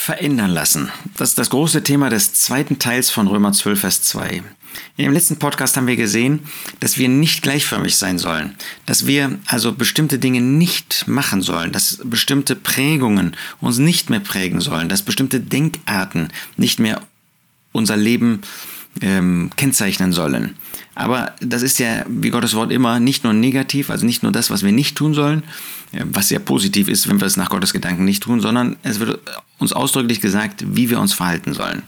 verändern lassen. Das ist das große Thema des zweiten Teils von Römer 12, Vers 2. In dem letzten Podcast haben wir gesehen, dass wir nicht gleichförmig sein sollen, dass wir also bestimmte Dinge nicht machen sollen, dass bestimmte Prägungen uns nicht mehr prägen sollen, dass bestimmte Denkarten nicht mehr unser Leben ähm, kennzeichnen sollen. Aber das ist ja, wie Gottes Wort immer, nicht nur negativ, also nicht nur das, was wir nicht tun sollen, äh, was sehr positiv ist, wenn wir es nach Gottes Gedanken nicht tun, sondern es wird uns ausdrücklich gesagt, wie wir uns verhalten sollen.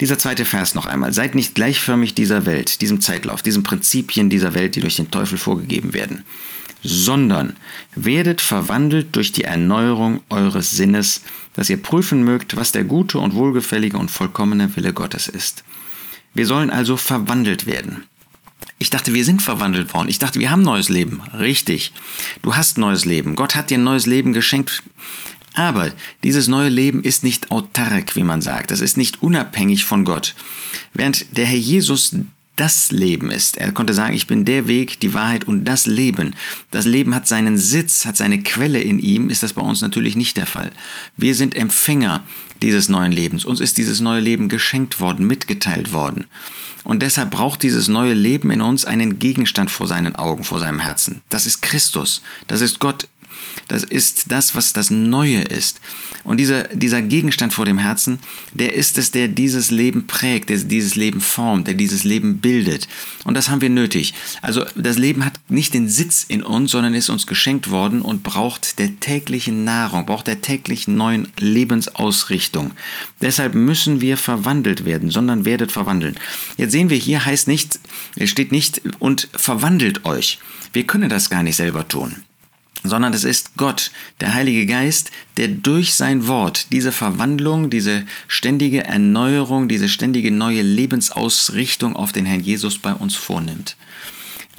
Dieser zweite Vers noch einmal. Seid nicht gleichförmig dieser Welt, diesem Zeitlauf, diesen Prinzipien dieser Welt, die durch den Teufel vorgegeben werden, sondern werdet verwandelt durch die Erneuerung eures Sinnes, dass ihr prüfen mögt, was der gute und wohlgefällige und vollkommene Wille Gottes ist. Wir sollen also verwandelt werden. Ich dachte, wir sind verwandelt worden. Ich dachte, wir haben neues Leben. Richtig. Du hast neues Leben. Gott hat dir ein neues Leben geschenkt. Aber dieses neue Leben ist nicht autark, wie man sagt. Das ist nicht unabhängig von Gott. Während der Herr Jesus das Leben ist. Er konnte sagen, ich bin der Weg, die Wahrheit und das Leben. Das Leben hat seinen Sitz, hat seine Quelle in ihm, ist das bei uns natürlich nicht der Fall. Wir sind Empfänger dieses neuen Lebens. Uns ist dieses neue Leben geschenkt worden, mitgeteilt worden. Und deshalb braucht dieses neue Leben in uns einen Gegenstand vor seinen Augen, vor seinem Herzen. Das ist Christus. Das ist Gott das ist das, was das Neue ist. Und dieser, dieser Gegenstand vor dem Herzen, der ist es, der dieses Leben prägt, der dieses Leben formt, der dieses Leben bildet. Und das haben wir nötig. Also das Leben hat nicht den Sitz in uns, sondern ist uns geschenkt worden und braucht der täglichen Nahrung, braucht der täglichen neuen Lebensausrichtung. Deshalb müssen wir verwandelt werden, sondern werdet verwandeln. Jetzt sehen wir hier heißt nicht, steht nicht und verwandelt euch. Wir können das gar nicht selber tun sondern es ist Gott, der Heilige Geist, der durch sein Wort diese Verwandlung, diese ständige Erneuerung, diese ständige neue Lebensausrichtung auf den Herrn Jesus bei uns vornimmt.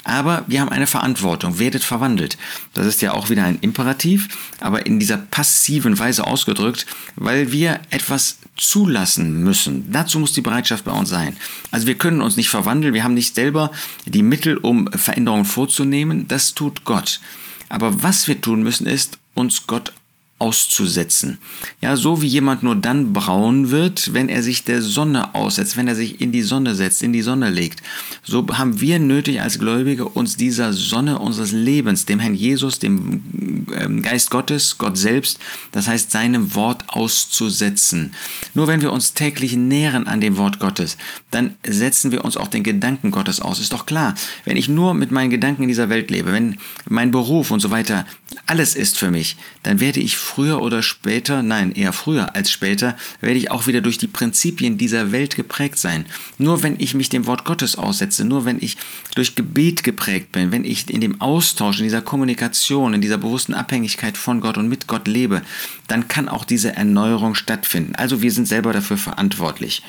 Aber wir haben eine Verantwortung, werdet verwandelt. Das ist ja auch wieder ein Imperativ, aber in dieser passiven Weise ausgedrückt, weil wir etwas zulassen müssen. Dazu muss die Bereitschaft bei uns sein. Also wir können uns nicht verwandeln, wir haben nicht selber die Mittel, um Veränderungen vorzunehmen. Das tut Gott. Aber was wir tun müssen, ist, uns Gott auszusetzen. Ja, so wie jemand nur dann braun wird, wenn er sich der Sonne aussetzt, wenn er sich in die Sonne setzt, in die Sonne legt. So haben wir nötig als Gläubige, uns dieser Sonne unseres Lebens, dem Herrn Jesus, dem ähm, Geist Gottes, Gott selbst, das heißt seinem Wort auszusetzen. Nur wenn wir uns täglich nähren an dem Wort Gottes, dann setzen wir uns auch den Gedanken Gottes aus. Ist doch klar, wenn ich nur mit meinen Gedanken in dieser Welt lebe, wenn mein Beruf und so weiter alles ist für mich, dann werde ich früher oder später, nein, eher früher als später, werde ich auch wieder durch die Prinzipien dieser Welt geprägt sein. Nur wenn ich mich dem Wort Gottes aussetze, nur wenn ich durch Gebet geprägt bin, wenn ich in dem Austausch, in dieser Kommunikation, in dieser bewussten Abhängigkeit von Gott und mit Gott lebe, dann kann auch diese Erneuerung stattfinden. Also wir sind selber dafür verantwortlich.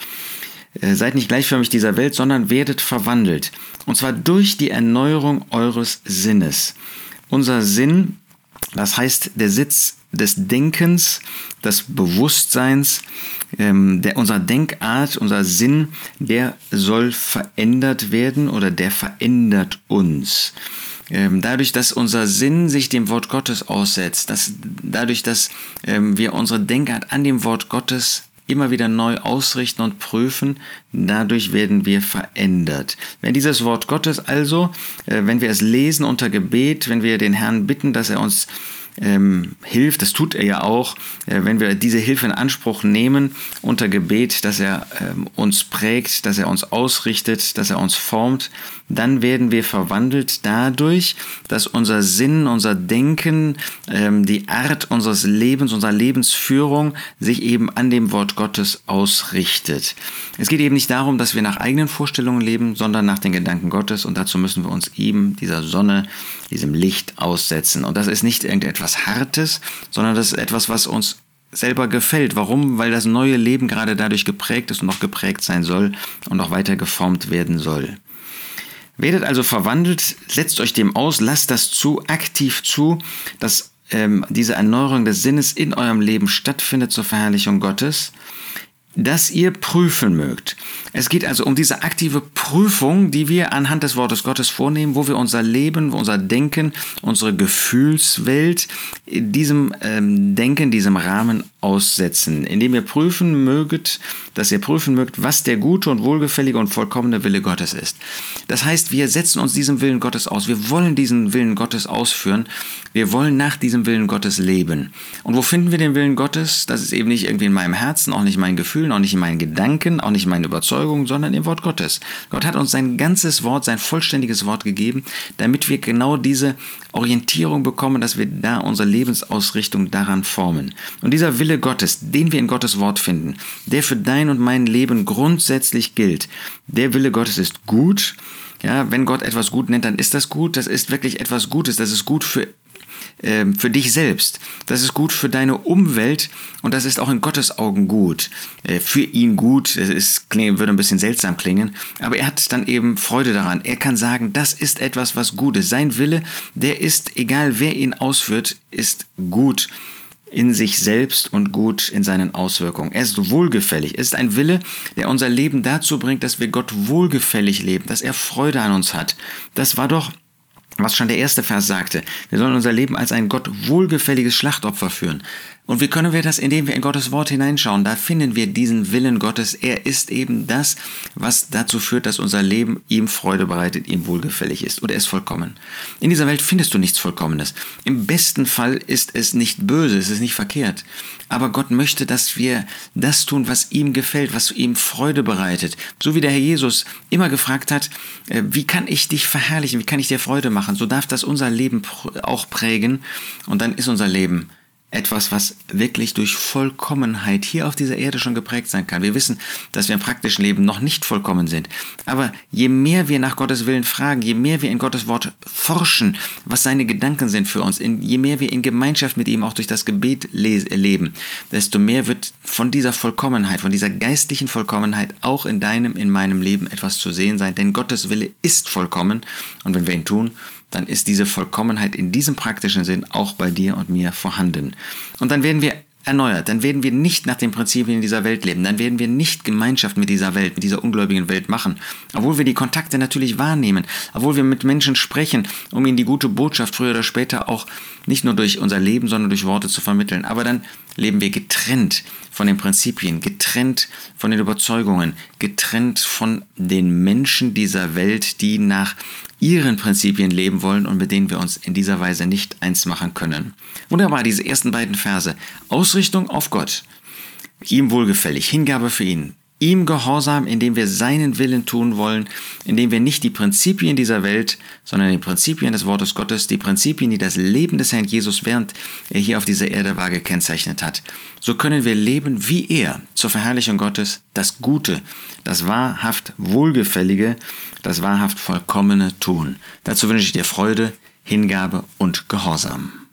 Äh, seid nicht gleichförmig dieser Welt, sondern werdet verwandelt. Und zwar durch die Erneuerung eures Sinnes. Unser Sinn das heißt, der Sitz des Denkens, des Bewusstseins, ähm, der, unser Denkart, unser Sinn, der soll verändert werden oder der verändert uns. Ähm, dadurch, dass unser Sinn sich dem Wort Gottes aussetzt, dass, dadurch, dass ähm, wir unsere Denkart an dem Wort Gottes immer wieder neu ausrichten und prüfen. Dadurch werden wir verändert. Wenn dieses Wort Gottes also, äh, wenn wir es lesen unter Gebet, wenn wir den Herrn bitten, dass er uns ähm, hilft, das tut er ja auch, äh, wenn wir diese Hilfe in Anspruch nehmen unter Gebet, dass er ähm, uns prägt, dass er uns ausrichtet, dass er uns formt, dann werden wir verwandelt dadurch, dass unser Sinn, unser Denken, ähm, die Art unseres Lebens, unserer Lebensführung sich eben an dem Wort Gottes ausrichtet. Es geht eben nicht darum, dass wir nach eigenen Vorstellungen leben, sondern nach den Gedanken Gottes und dazu müssen wir uns eben dieser Sonne, diesem Licht aussetzen. Und das ist nicht irgendetwas Hartes, sondern das ist etwas, was uns selber gefällt. Warum? Weil das neue Leben gerade dadurch geprägt ist und noch geprägt sein soll und auch weiter geformt werden soll. Werdet also verwandelt, setzt euch dem aus, lasst das zu, aktiv zu, dass ähm, diese Erneuerung des Sinnes in eurem Leben stattfindet zur Verherrlichung Gottes dass ihr prüfen mögt. Es geht also um diese aktive Prüfung, die wir anhand des Wortes Gottes vornehmen, wo wir unser Leben, unser Denken, unsere Gefühlswelt in diesem ähm, Denken, diesem Rahmen aussetzen, indem ihr prüfen möget, dass ihr prüfen mögt, was der gute und wohlgefällige und vollkommene Wille Gottes ist. Das heißt, wir setzen uns diesem Willen Gottes aus. Wir wollen diesen Willen Gottes ausführen. Wir wollen nach diesem Willen Gottes leben. Und wo finden wir den Willen Gottes? Das ist eben nicht irgendwie in meinem Herzen, auch nicht in meinen Gefühlen, auch nicht in meinen Gedanken, auch nicht in meinen Überzeugungen, sondern im Wort Gottes. Gott hat uns sein ganzes Wort, sein vollständiges Wort gegeben, damit wir genau diese Orientierung bekommen, dass wir da unsere Lebensausrichtung daran formen. Und dieser Wille Gottes, den wir in Gottes Wort finden, der für dein und mein Leben grundsätzlich gilt, der Wille Gottes ist gut. Ja, wenn Gott etwas gut nennt, dann ist das gut. Das ist wirklich etwas Gutes. Das ist gut für ähm, für dich selbst. Das ist gut für deine Umwelt und das ist auch in Gottes Augen gut. Äh, für ihn gut, es ist, würde ein bisschen seltsam klingen, aber er hat dann eben Freude daran. Er kann sagen, das ist etwas, was gut ist. Sein Wille, der ist, egal wer ihn ausführt, ist gut in sich selbst und gut in seinen Auswirkungen. Er ist wohlgefällig. Es ist ein Wille, der unser Leben dazu bringt, dass wir Gott wohlgefällig leben, dass er Freude an uns hat. Das war doch was schon der erste Vers sagte. Wir sollen unser Leben als ein Gott wohlgefälliges Schlachtopfer führen. Und wie können wir das, indem wir in Gottes Wort hineinschauen? Da finden wir diesen Willen Gottes. Er ist eben das, was dazu führt, dass unser Leben ihm Freude bereitet, ihm wohlgefällig ist. Und er ist vollkommen. In dieser Welt findest du nichts Vollkommenes. Im besten Fall ist es nicht böse, es ist nicht verkehrt. Aber Gott möchte, dass wir das tun, was ihm gefällt, was ihm Freude bereitet. So wie der Herr Jesus immer gefragt hat, äh, wie kann ich dich verherrlichen, wie kann ich dir Freude machen? So darf das unser Leben auch prägen. Und dann ist unser Leben etwas, was wirklich durch Vollkommenheit hier auf dieser Erde schon geprägt sein kann. Wir wissen, dass wir im praktischen Leben noch nicht vollkommen sind. Aber je mehr wir nach Gottes Willen fragen, je mehr wir in Gottes Wort forschen, was seine Gedanken sind für uns, je mehr wir in Gemeinschaft mit ihm auch durch das Gebet leben, desto mehr wird von dieser Vollkommenheit, von dieser geistlichen Vollkommenheit auch in deinem, in meinem Leben etwas zu sehen sein. Denn Gottes Wille ist vollkommen. Und wenn wir ihn tun, dann ist diese Vollkommenheit in diesem praktischen Sinn auch bei dir und mir vorhanden. Und dann werden wir erneuert, dann werden wir nicht nach den Prinzipien dieser Welt leben, dann werden wir nicht Gemeinschaft mit dieser Welt, mit dieser ungläubigen Welt machen, obwohl wir die Kontakte natürlich wahrnehmen, obwohl wir mit Menschen sprechen, um ihnen die gute Botschaft früher oder später auch nicht nur durch unser Leben, sondern durch Worte zu vermitteln. Aber dann leben wir getrennt von den Prinzipien, getrennt von den Überzeugungen, getrennt von den Menschen dieser Welt, die nach ihren Prinzipien leben wollen und mit denen wir uns in dieser Weise nicht eins machen können. Wunderbar, diese ersten beiden Verse. Ausrichtung auf Gott. Ihm wohlgefällig, Hingabe für ihn, ihm Gehorsam, indem wir seinen Willen tun wollen, indem wir nicht die Prinzipien dieser Welt, sondern die Prinzipien des Wortes Gottes, die Prinzipien, die das Leben des Herrn Jesus während er hier auf dieser Erde war, gekennzeichnet hat. So können wir leben wie er, zur Verherrlichung Gottes, das Gute, das wahrhaft Wohlgefällige, das wahrhaft Vollkommene tun. Dazu wünsche ich dir Freude, Hingabe und Gehorsam.